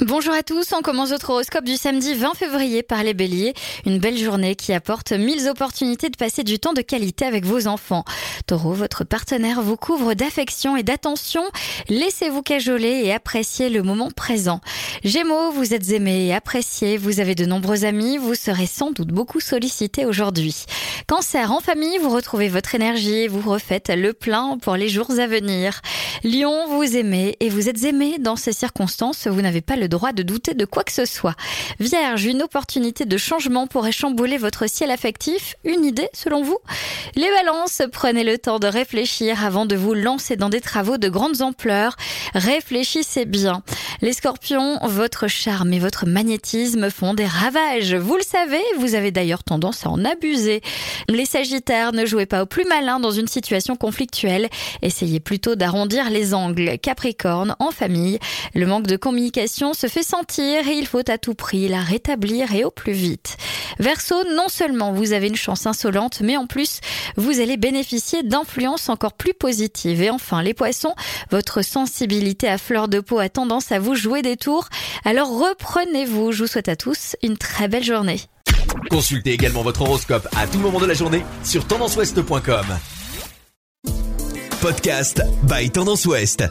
Bonjour à tous, on commence votre horoscope du samedi 20 février par les béliers. Une belle journée qui apporte mille opportunités de passer du temps de qualité avec vos enfants. Taureau, votre partenaire vous couvre d'affection et d'attention. Laissez-vous cajoler et appréciez le moment présent. Gémeaux, vous êtes aimé et apprécié, vous avez de nombreux amis, vous serez sans doute beaucoup sollicité aujourd'hui. Cancer, en famille, vous retrouvez votre énergie et vous refaites le plein pour les jours à venir. Lion, vous aimez et vous êtes aimé dans ces circonstances, vous n'avez pas le droit de douter de quoi que ce soit. Vierge, une opportunité de changement pourrait chambouler votre ciel affectif. Une idée selon vous? Les balances, prenez le temps de réfléchir avant de vous lancer dans des travaux de grandes ampleurs. Réfléchissez bien. Les scorpions, votre charme et votre magnétisme font des ravages. Vous le savez, vous avez d'ailleurs tendance à en abuser. Les sagittaires, ne jouez pas au plus malin dans une situation conflictuelle. Essayez plutôt d'arrondir les angles. Capricorne, en famille, le manque de communication se fait sentir et il faut à tout prix la rétablir et au plus vite. Verseau, non seulement vous avez une chance insolente, mais en plus, vous allez bénéficier d'influences encore plus positives. Et enfin, les poissons, votre sensibilité à fleur de peau a tendance à vous jouer des tours. Alors reprenez-vous. Je vous souhaite à tous une très belle journée. Consultez également votre horoscope à tout moment de la journée sur tendanceouest.com. Podcast by Tendance Ouest.